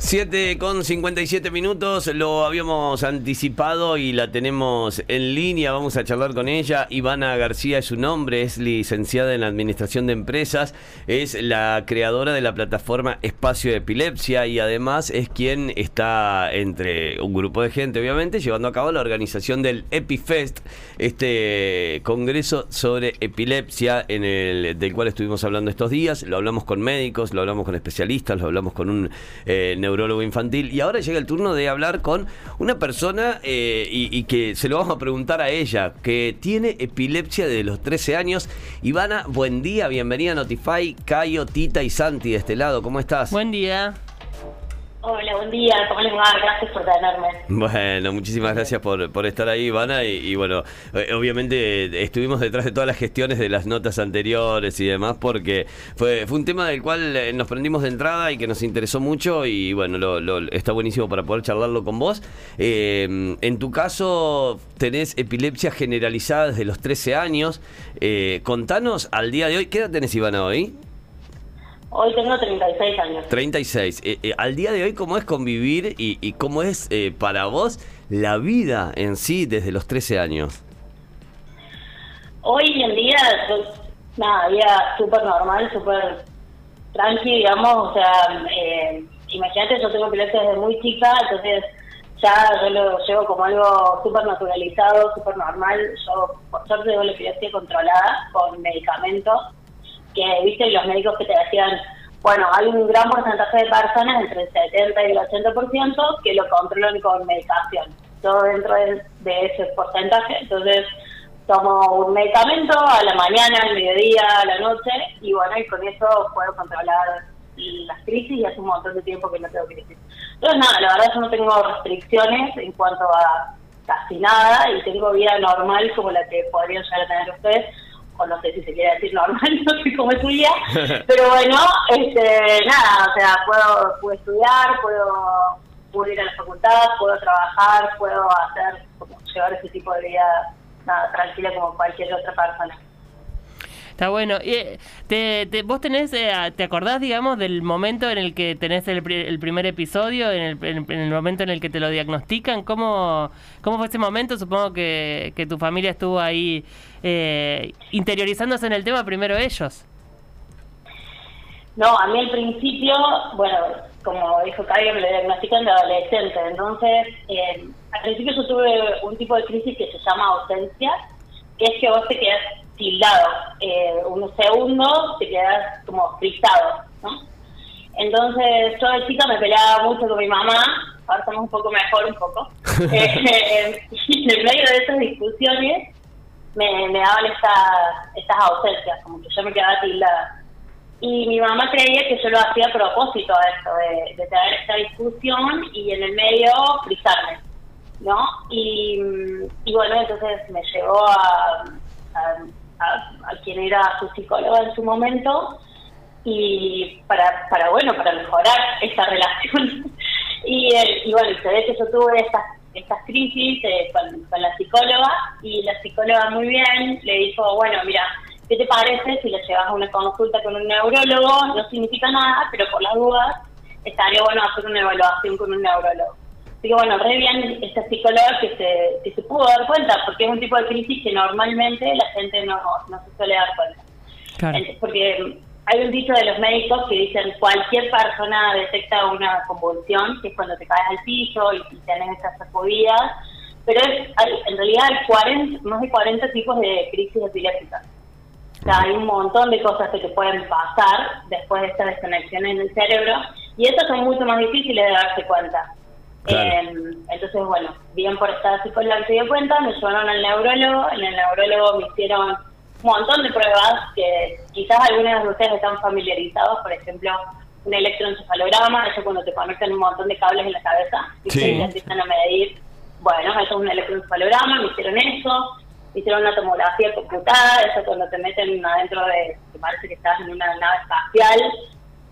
7 con 57 minutos, lo habíamos anticipado y la tenemos en línea, vamos a charlar con ella. Ivana García es su nombre, es licenciada en Administración de Empresas, es la creadora de la plataforma Espacio de Epilepsia y además es quien está entre un grupo de gente, obviamente, llevando a cabo la organización del EpiFest, este congreso sobre epilepsia en el, del cual estuvimos hablando estos días. Lo hablamos con médicos, lo hablamos con especialistas, lo hablamos con un... Eh, neurólogo infantil. Y ahora llega el turno de hablar con una persona eh, y, que se lo vamos a preguntar a ella, que tiene epilepsia de los 13 años. Ivana, buen día, bienvenida a Notify, Cayo, Tita y Santi de este lado. ¿Cómo estás? Buen día. Hola, buen día, ¿cómo les va? Gracias por tenerme. Bueno, muchísimas gracias por, por estar ahí, Ivana. Y, bueno, eh, obviamente estuvimos detrás de todas las gestiones de las notas anteriores y demás, porque fue, fue un tema del cual eh, nos prendimos de entrada y que nos interesó mucho. Y bueno, lo, está buenísimo para poder charlarlo con vos. Eh, en tu caso, tenés epilepsia generalizada desde los 13 años. contanos al día de hoy, ¿qué edad tenés, Ivana, hoy? Hoy tengo 36 años. 36. Eh, eh, al día de hoy, ¿cómo es convivir y, cómo es eh, para vos la vida en sí desde los 13 años? Hoy en día, pues, nada, vida súper normal, súper tranqui, digamos. O sea, imagínate, yo tengo epilepsia desde muy chica, entonces ya yo lo llevo como algo súper naturalizado, súper normal. Yo, por suerte, tengo la epilepsia controlada con medicamentos que viste los médicos que te decían, bueno, hay un gran porcentaje de personas, entre el 70 y el 80%, que lo controlan con medicación. Todo dentro de, ese porcentaje, entonces tomo un medicamento a la mañana, al mediodía, a la noche, y bueno, y con eso puedo controlar las crisis y hace un montón de tiempo que no tengo crisis. Entonces nada, la verdad yo no tengo restricciones en cuanto a casi nada y tengo vida normal como la que podrían llegar a tener ustedes o no sé si se quiere decir normal, no sé cómo es tu día, pero bueno, este, nada, o sea, puedo, puedo estudiar, puedo, puedo, ir a la facultad, puedo trabajar, puedo hacer, como llevar ese tipo de vida nada, tranquila como cualquier otra persona. Está bueno. Eh, te, ¿Vos tenés, eh, te acordás, digamos, del momento en el que tenés el, primer episodio, en el, en el, momento en el que te lo diagnostican? ¿Cómo, cómo fue ese momento? Supongo que, que tu familia estuvo ahí eh, interiorizándose en el tema primero ellos. No, a mí al principio, bueno, como dijo Caio, me lo diagnostican de adolescente. Entonces, al principio yo tuve un tipo de crisis que se llama ausencia, que es que vos te quedas tildado. Eh, unos segundos te quedas como frisado, ¿no? Entonces, yo de chica me peleaba mucho con mi mamá, ahora estamos un poco mejor, un poco. eh, y en medio de esas discusiones me, me daban esta, estas ausencias, como que yo me quedaba tildada. Y mi mamá creía que yo lo hacía a propósito de esto, de, de tener esta discusión y en el medio frisarme, ¿no? Y, y bueno, entonces me llevó a, a, quien era su psicóloga en su momento y para, para bueno, para mejorar esa relación. y, eh, y bueno, se ve yo tuve estas, estas crisis eh, con, con la psicóloga y la psicóloga muy bien le dijo, bueno, mira, ¿qué te parece si le llevas a una consulta con un neurólogo? No significa nada, pero por las dudas estaría bueno hacer una evaluación con un neurólogo. Así que bueno, re bien esta psicóloga que se, que se pudo dar cuenta, porque es un tipo de crisis que normalmente la gente no, no se suele dar cuenta. Porque hay un dicho de los médicos que dicen cualquier persona detecta una convulsión, que es cuando te caes al piso y, tienes esas sacudidas, pero es, en realidad hay 40, más de 40 tipos de crisis epilépticas. O sea, hay un montón de cosas que te pueden pasar después de estas desconexiones en el cerebro y estas son mucho más difíciles de darse cuenta. Em, entonces, bueno, bien por esta psicóloga se dio cuenta, me llevaron al neurólogo, en el neurólogo me hicieron un montón de pruebas que quizás algunos de ustedes están familiarizados, por ejemplo, un electroencefalograma, eso cuando te conectan un montón de cables en la cabeza y te empiezan a medir, bueno, eso es un electroencefalograma, me hicieron eso, me hicieron una tomografía computada, eso cuando te meten adentro de, que parece que estás en una nave espacial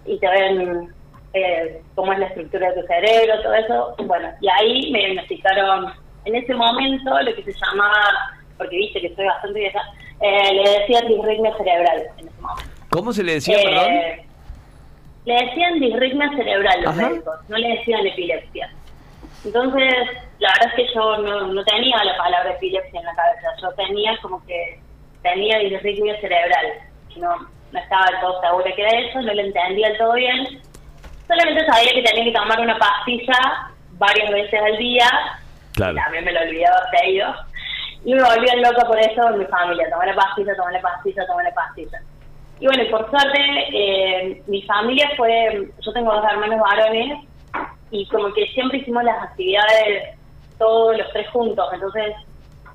y te ven eh, cómo es la estructura de tu cerebro, todo eso. Bueno, y ahí me diagnosticaron en ese momento lo que se llamaba porque viste que soy bastante vieja, eh, le decían disritmia cerebral en ese momento. ¿Cómo se le decía, Eh, perdón? Le decían disritmia cerebral los Ajá. médicos, no le decían epilepsia. Entonces, la verdad es que yo no, no tenía la palabra epilepsia en la cabeza, yo tenía como que tenía disritmia cerebral, no, no estaba del todo segura que era eso, no lo entendía del todo bien, solamente sabía que tenía que tomar una pastilla varias veces al día, Claro. también me lo olvidaba seguido, y me volvía loca por eso en mi familia, tomar la pastilla, tomar la pastilla, tomar la pastilla. Y bueno, por suerte, eh, mi familia fue, yo tengo dos hermanos varones, y como que siempre hicimos las actividades todos los tres juntos, entonces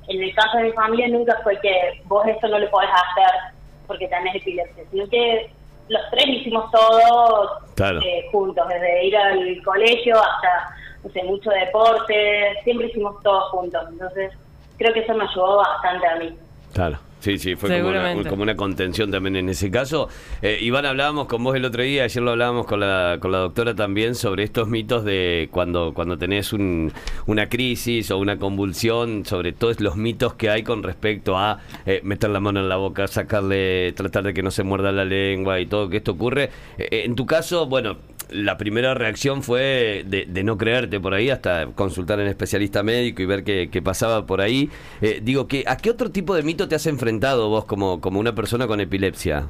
en el caso de mi familia nunca fue que vos esto no lo podés hacer porque tenés epilepsia, sino que los tres hicimos todo Claro. eh, juntos, desde ir al colegio hasta, no sé, mucho deporte, siempre hicimos todo juntos, entonces creo que eso me ayudó bastante a mí. Claro. Sí, sí, fue como una, como una contención también en ese caso. Eh, Iván, hablábamos con vos el otro día, ayer lo hablábamos con la, con la doctora también sobre estos mitos de cuando, cuando tenés un, una crisis o una convulsión, sobre todos los mitos que hay con respecto a eh, meter la mano en la boca, sacarle, tratar de que no se muerda la lengua y todo que esto ocurre. Eh, en tu caso, bueno, la primera reacción fue de, de no creerte por ahí hasta consultar a un especialista médico y ver qué, qué pasaba por ahí. Eh, digo, que, ¿a qué otro tipo de mito te has enfrentado vos como, como una persona con epilepsia?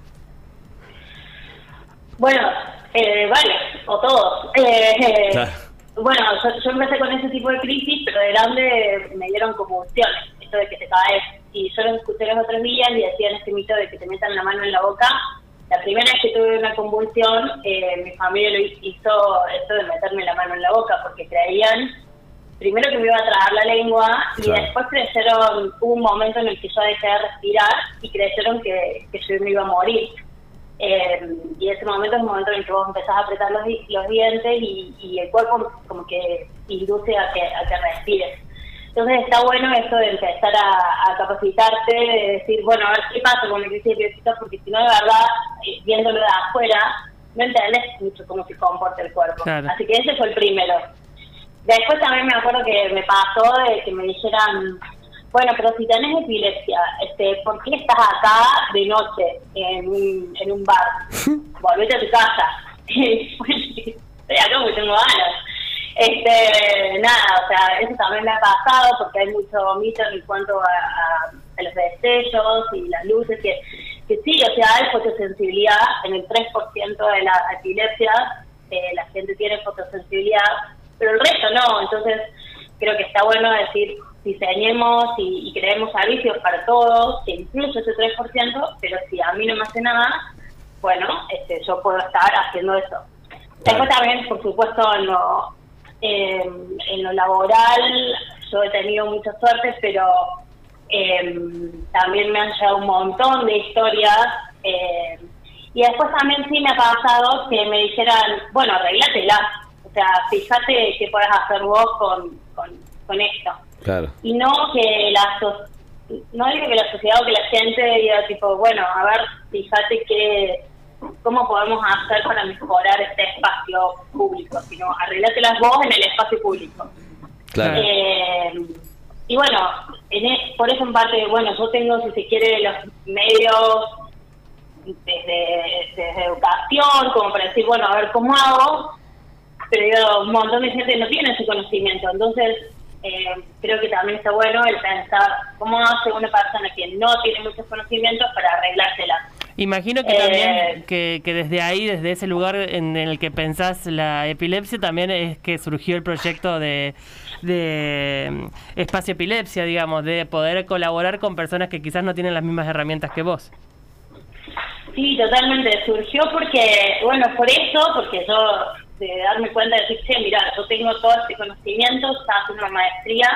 Bueno, eh, varios, o todos. Eh, eh, Claro. Bueno, yo, yo empecé con ese tipo de crisis, pero de grande me dieron convulsiones, esto de que te caes. Y yo lo escuché los otros días y decían este mito de que te metan la mano en la boca. La primera vez que tuve una convulsión, eh, mi familia lo hizo esto de meterme la mano en la boca, porque creían primero que me iba a tragar la lengua y Claro. después creyeron, hubo un momento en el que yo dejé de respirar y creyeron que, que yo me iba a morir. Eh, y ese momento es el momento en el que vos empezás a apretar los, los dientes y, y el cuerpo como que induce a que, a que respires. Entonces está bueno eso de empezar a, a capacitarte, de decir, bueno, a ver qué pasa con la crisis epiléptica, porque si no, de verdad, eh, viéndolo de afuera, no entendés mucho cómo se comporta el cuerpo. Claro. Así que ese fue el primero. Después también me acuerdo que me pasó de que me dijeran, bueno, pero si tenés epilepsia, este, ¿por qué estás acá de noche en un, en un bar? Volvete a tu casa. Estoy acá porque tengo ganas. Este, nada, o sea, eso también me ha pasado porque hay mucho mito en cuanto a, a- a los destellos y las luces, que, que sí, o sea, hay fotosensibilidad. En el 3% de las epilepsias, eh, la gente tiene fotosensibilidad, pero el resto no, entonces creo que está bueno decir, diseñemos y, y creemos servicios para todos, que incluso ese 3%, pero si a mí no me hace nada, bueno, este, yo puedo estar haciendo eso. Después también, por supuesto, en lo, eh, en lo laboral, yo he tenido mucha suerte, pero eh, también me han llegado un montón de historias. eh, y después también sí me ha pasado que me dijeran, bueno, arreglátela. O sea, fíjate qué puedes hacer vos con, con, con esto. Claro. Y no que la so- no digo que la sociedad o que la gente diga tipo, bueno, a ver, fíjate que cómo podemos hacer para mejorar este espacio público, sino arreglátelas vos en el espacio público. Claro. Eh, y bueno, en es- por eso en parte, bueno, yo tengo, si se quiere, los medios desde, desde educación, como para decir, bueno, a ver cómo hago, pero un montón de gente no tiene ese conocimiento, entonces eh, creo que también está bueno el pensar cómo hace una persona que no tiene muchos conocimientos para arreglársela. Imagino que Eh, también que, que desde ahí, desde ese lugar en el que pensás la epilepsia, también es que surgió el proyecto de, de mm, espacio epilepsia, digamos, de poder colaborar con personas que quizás no tienen las mismas herramientas que vos. Sí, totalmente. Surgió porque, bueno, por eso, porque yo de darme cuenta de decir, che, mira, yo tengo todo este conocimiento, estaba haciendo una maestría,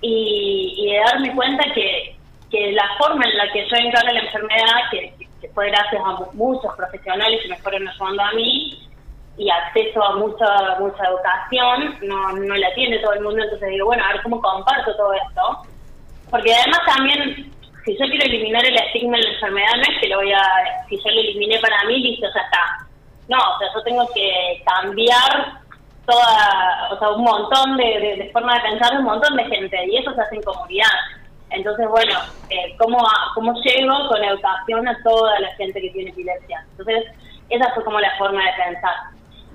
y, y de darme cuenta que, que la forma en la que yo encaro la enfermedad, que fue gracias a mu- muchos profesionales que me fueron ayudando a mí, y acceso a mucha mucha educación, no, no la tiene todo el mundo, entonces digo, bueno, a ver cómo comparto todo esto. Porque además también, si yo quiero eliminar el estigma de la enfermedad, no es que lo voy a, si yo lo eliminé para mí, listo, ya está. No, o sea, yo tengo que cambiar toda, o sea, un montón de, de, de forma de pensar de un montón de gente, y eso se hace en comunidad. Entonces, bueno, eh, ¿cómo, ¿cómo llego con educación a toda la gente que tiene epilepsia? Entonces, esa fue como la forma de pensar.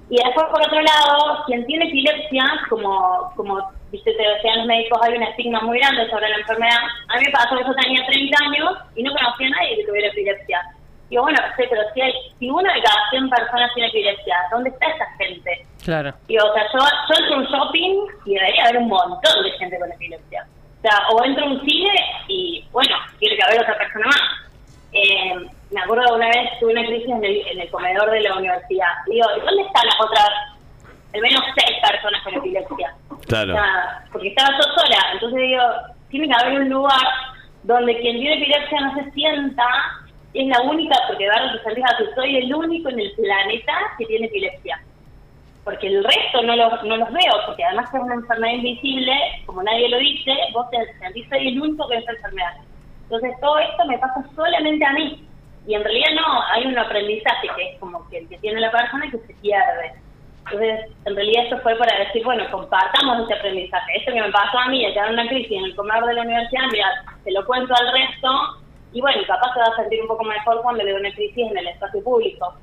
Y después, por otro lado, quien tiene epilepsia, como, como viste, te decían los médicos, hay un estigma muy grande sobre la enfermedad. A mí me pasó que yo tenía 30 años y no conocía a nadie que tuviera epilepsia. Digo, bueno, sé, pero si, hay, si una de cada 100 personas tiene epilepsia, ¿dónde está esa gente? Claro. Digo, o sea, yo, yo entro a un shopping y debería haber un montón de gente con epilepsia. O sea, o entro a un cine y, bueno, tiene que haber otra persona más. Eh, me acuerdo de una vez tuve una crisis en el, en el comedor de la universidad. Digo, ¿dónde están las otras, al menos seis personas con epilepsia? Claro. O sea, porque estaba yo sola. Entonces digo, tiene que haber un lugar donde quien tiene epilepsia no se sienta. Es la única, porque de verdad te que soy el único en el planeta que tiene epilepsia. Porque el resto no los, no los veo, porque además es una enfermedad invisible, como nadie lo dice, vos te sentís el único que es enfermedad. Entonces todo esto me pasa solamente a mí. Y en realidad no, hay un aprendizaje que es como que el que tiene la persona y que se pierde. Entonces, en realidad esto fue para decir, bueno, compartamos ese aprendizaje. Esto que me pasó a mí, de tener una crisis en el comedor de la universidad, mira, se lo cuento al resto y bueno, capaz se va a sentir un poco mejor cuando le doy una crisis en el espacio público.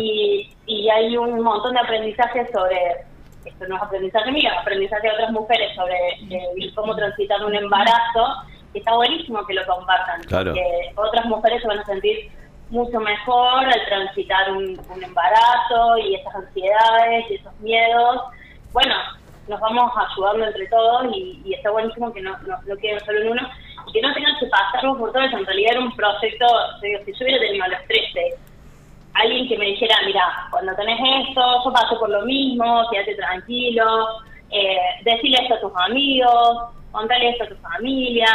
Y, y hay un montón de aprendizajes sobre, esto no es aprendizaje mío, aprendizaje de otras mujeres sobre eh, cómo transitar un embarazo, que está buenísimo que lo compartan, porque otras mujeres se van a sentir mucho mejor al transitar un, embarazo y esas ansiedades y esos miedos. Bueno, nos vamos ayudando entre todos y, está buenísimo que no, no, no, queden solo en uno y que no tengan que pasarlo por todo eso. En realidad era un proyecto, si yo hubiera tenido a los 13, alguien que me dijera, mira, cuando tenés esto, yo paso por lo mismo, quédate tranquilo, eh, decirle esto a tus amigos, contale esto a tu familia,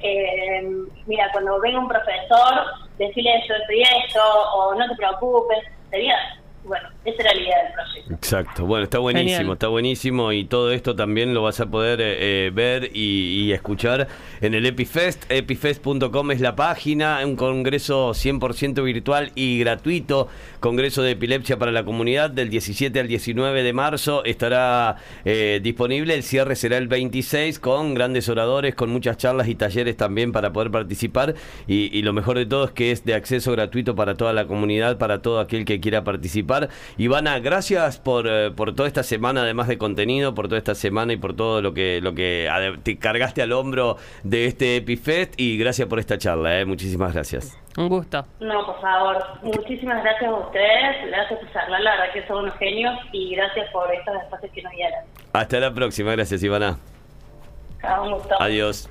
eh, mira, cuando venga un profesor, decirle esto, esto y esto, o no te preocupes, sería bueno, esa era la idea del proyecto. Exacto, bueno, está buenísimo, está buenísimo. Y todo esto también lo vas a poder eh, eh, ver y, escuchar en el Epifest. Epifest.com es la página, un congreso 100% virtual y gratuito, congreso de epilepsia para la comunidad del 17 al 19 de marzo estará eh, disponible, el cierre será el 26 con grandes oradores, con muchas charlas y talleres también para poder participar. Y, y lo mejor de todo es que es de acceso gratuito para toda la comunidad, para todo aquel que quiera participar Ivana, gracias por, eh, por toda esta semana, además de contenido, por toda esta semana y por todo lo que, lo que te cargaste al hombro de este Epifest y gracias por esta charla. Eh. Muchísimas gracias. Un gusto. No, por favor. Muchísimas gracias a ustedes. Gracias por charlar. La verdad que son unos genios y gracias por estos espacios que nos dieron. Hasta la próxima. Gracias, Ivana. Un gusto. Adiós.